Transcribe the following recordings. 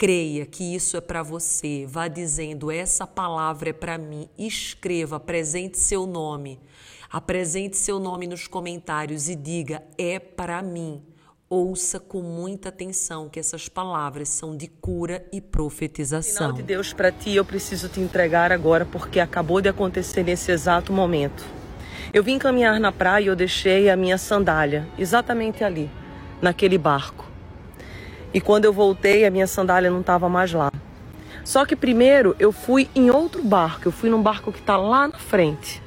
creia que isso é para você. Vá dizendo: essa palavra é para mim. Escreva, apresente seu nome. Apresente seu nome nos comentários e diga: é para mim. Ouça com muita atenção que essas palavras são de cura e profetização. Sinal de Deus para ti, eu preciso te entregar agora porque acabou de acontecer nesse exato momento. Eu vim caminhar na praia e eu deixei a minha sandália exatamente ali, naquele barco. E quando eu voltei, a minha sandália não estava mais lá. Só que primeiro eu fui em outro barco, eu fui num barco que está lá na frente.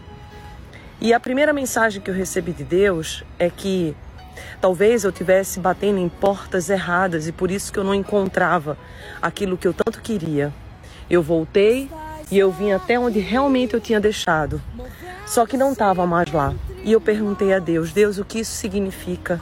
E a primeira mensagem que eu recebi de Deus é que Talvez eu tivesse batendo em portas erradas e por isso que eu não encontrava aquilo que eu tanto queria. Eu voltei e eu vim até onde realmente eu tinha deixado. Só que não estava mais lá. E eu perguntei a Deus: Deus, o que isso significa?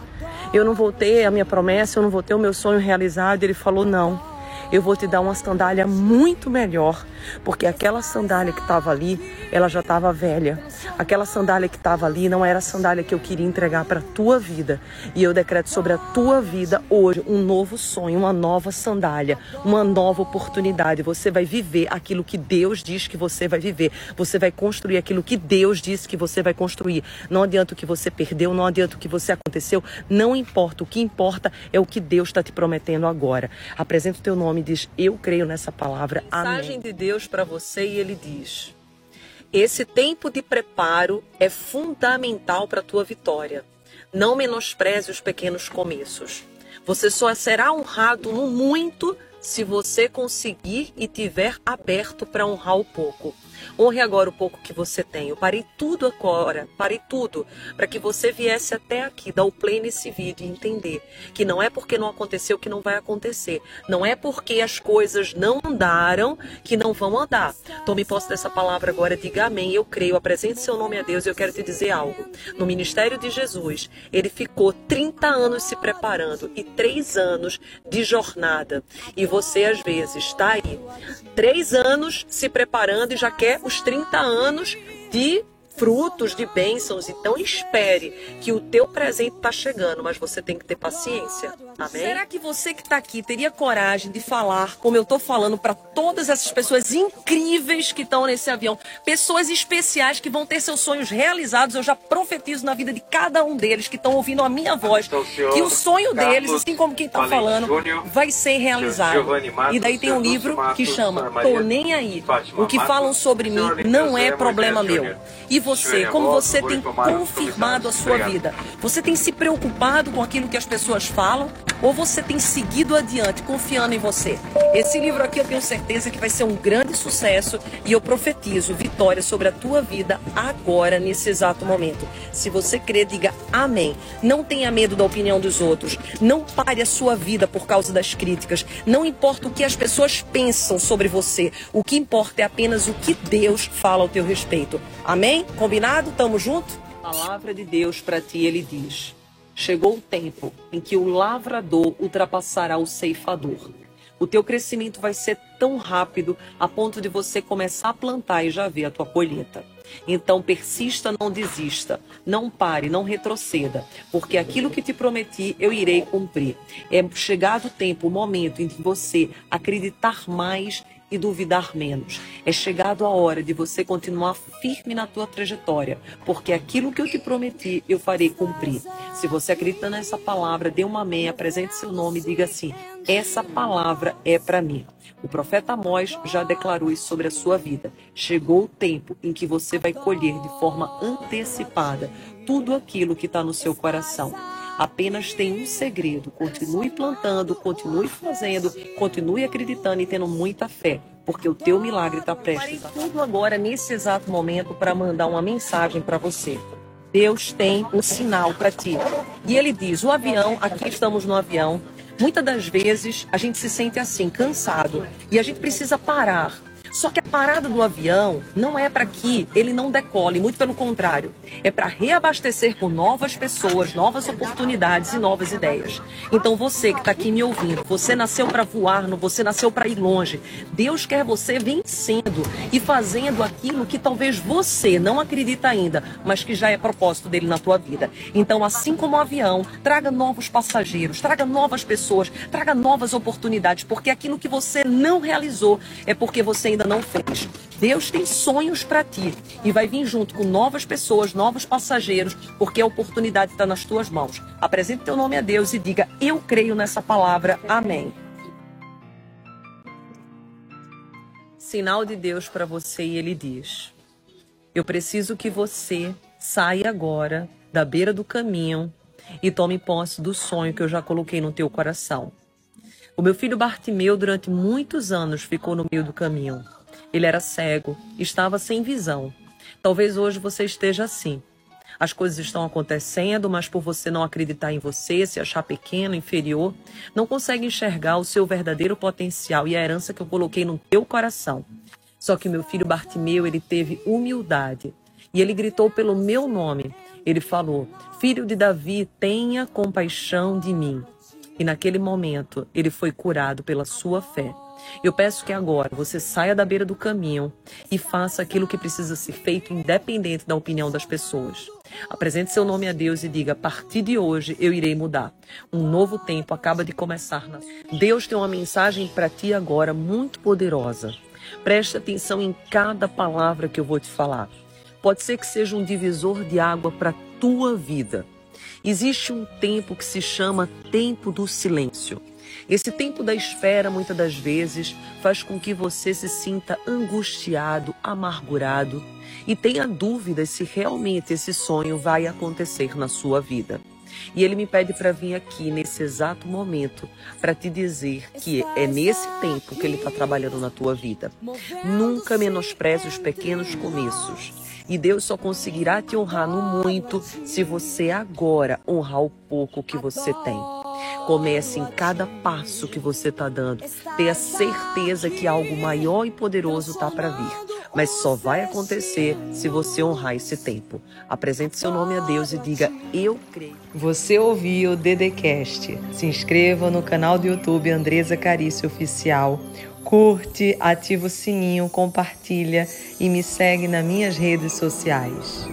Eu não voltei a minha promessa, eu não vou ter o meu sonho realizado. Ele falou: Não eu vou te dar uma sandália muito melhor, porque aquela sandália que estava ali, ela já estava velha. Aquela sandália que estava ali não era a sandália que eu queria entregar para a tua vida. E eu decreto sobre a tua vida hoje um novo sonho, uma nova sandália, uma nova oportunidade. Você vai viver aquilo que Deus diz que você vai viver. Você vai construir aquilo que Deus disse que você vai construir. Não adianta o que você perdeu, não adianta o que você aconteceu, não importa. O que importa é o que Deus está te prometendo agora. Apresenta o teu nome nome diz: Eu creio nessa palavra. Amém. De Deus para você e ele diz: Esse tempo de preparo é fundamental para a tua vitória. Não menospreze os pequenos começos. Você só será honrado no muito se você conseguir e tiver aberto para honrar o pouco. Honre agora o pouco que você tem. Eu parei tudo agora, parei tudo, para que você viesse até aqui, dar o play nesse vídeo e entender que não é porque não aconteceu que não vai acontecer. Não é porque as coisas não andaram que não vão andar. Tome posse dessa palavra agora, diga amém. Eu creio, apresente seu nome a Deus e eu quero te dizer algo. No ministério de Jesus, ele ficou 30 anos se preparando e 3 anos de jornada. E você, às vezes, está aí, 3 anos se preparando e já quer os 30 anos de frutos de bênçãos. Então espere que o teu presente está chegando, mas você tem que ter paciência. Amém? Será que você que está aqui teria coragem de falar como eu estou falando para todas essas pessoas incríveis que estão nesse avião? Pessoas especiais que vão ter seus sonhos realizados. Eu já profetizo na vida de cada um deles que estão ouvindo a minha voz que o sonho deles, assim como quem está falando, vai ser realizado. E daí tem um livro que chama Tô Nem Aí. O que falam sobre mim não é problema meu. E você, como você tem confirmado a sua vida? Você tem se preocupado com aquilo que as pessoas falam? Ou você tem seguido adiante, confiando em você? Esse livro aqui eu tenho certeza que vai ser um grande sucesso e eu profetizo vitória sobre a tua vida agora, nesse exato momento. Se você crê, diga amém. Não tenha medo da opinião dos outros. Não pare a sua vida por causa das críticas. Não importa o que as pessoas pensam sobre você. O que importa é apenas o que Deus fala ao teu respeito. Amém? Combinado? Tamo junto? Palavra de Deus para ti, ele diz: Chegou o tempo em que o lavrador ultrapassará o ceifador. O teu crescimento vai ser tão rápido a ponto de você começar a plantar e já ver a tua colheita. Então persista, não desista, não pare, não retroceda, porque aquilo que te prometi eu irei cumprir. É chegado o tempo, o momento em que você acreditar mais e duvidar menos. É chegado a hora de você continuar firme na tua trajetória, porque aquilo que eu te prometi eu farei cumprir. Se você acredita nessa palavra, dê uma amém, apresente seu nome e diga assim: essa palavra é para mim. O profeta Amós já declarou isso sobre a sua vida. Chegou o tempo em que você vai colher de forma antecipada tudo aquilo que está no seu coração. Apenas tem um segredo: continue plantando, continue fazendo, continue acreditando e tendo muita fé, porque o teu milagre está prestes. Parei tudo agora nesse exato momento para mandar uma mensagem para você. Deus tem um sinal para ti. E ele diz: o avião, aqui estamos no avião. Muitas das vezes a gente se sente assim, cansado, e a gente precisa parar. Só que parada do avião não é para que ele não decole, muito pelo contrário, é para reabastecer com novas pessoas, novas oportunidades e novas ideias. Então você que está aqui me ouvindo, você nasceu para voar, você nasceu para ir longe. Deus quer você vencendo e fazendo aquilo que talvez você não acredita ainda, mas que já é propósito dele na tua vida. Então, assim como o avião, traga novos passageiros, traga novas pessoas, traga novas oportunidades, porque aquilo que você não realizou é porque você ainda não fez. Deus tem sonhos para ti e vai vir junto com novas pessoas, novos passageiros, porque a oportunidade está nas tuas mãos. Apresente teu nome a Deus e diga: Eu creio nessa palavra. Amém. Sinal de Deus para você e ele diz: Eu preciso que você saia agora da beira do caminho e tome posse do sonho que eu já coloquei no teu coração. O meu filho Bartimeu, durante muitos anos, ficou no meio do caminho. Ele era cego, estava sem visão. Talvez hoje você esteja assim. As coisas estão acontecendo, mas por você não acreditar em você, se achar pequeno, inferior, não consegue enxergar o seu verdadeiro potencial e a herança que eu coloquei no teu coração. Só que meu filho Bartimeu, ele teve humildade e ele gritou pelo meu nome. Ele falou: Filho de Davi, tenha compaixão de mim. E naquele momento ele foi curado pela sua fé. Eu peço que agora você saia da beira do caminho e faça aquilo que precisa ser feito, independente da opinião das pessoas. Apresente seu nome a Deus e diga: a partir de hoje eu irei mudar. Um novo tempo acaba de começar. Deus tem uma mensagem para ti agora muito poderosa. Preste atenção em cada palavra que eu vou te falar. Pode ser que seja um divisor de água para tua vida. Existe um tempo que se chama tempo do silêncio. Esse tempo da espera, muitas das vezes, faz com que você se sinta angustiado, amargurado e tenha dúvidas se realmente esse sonho vai acontecer na sua vida. E ele me pede para vir aqui nesse exato momento para te dizer que é nesse tempo que ele está trabalhando na tua vida. Nunca menospreze os pequenos começos. E Deus só conseguirá te honrar no muito se você agora honrar o pouco que você tem. Comece em cada passo que você está dando. Tenha certeza que algo maior e poderoso está para vir. Mas só vai acontecer se você honrar esse tempo. Apresente seu nome a Deus e diga: Eu creio. Você ouviu o Dedecast. Se inscreva no canal do YouTube Andresa Carício Oficial. Curte, ativa o sininho, compartilha e me segue nas minhas redes sociais.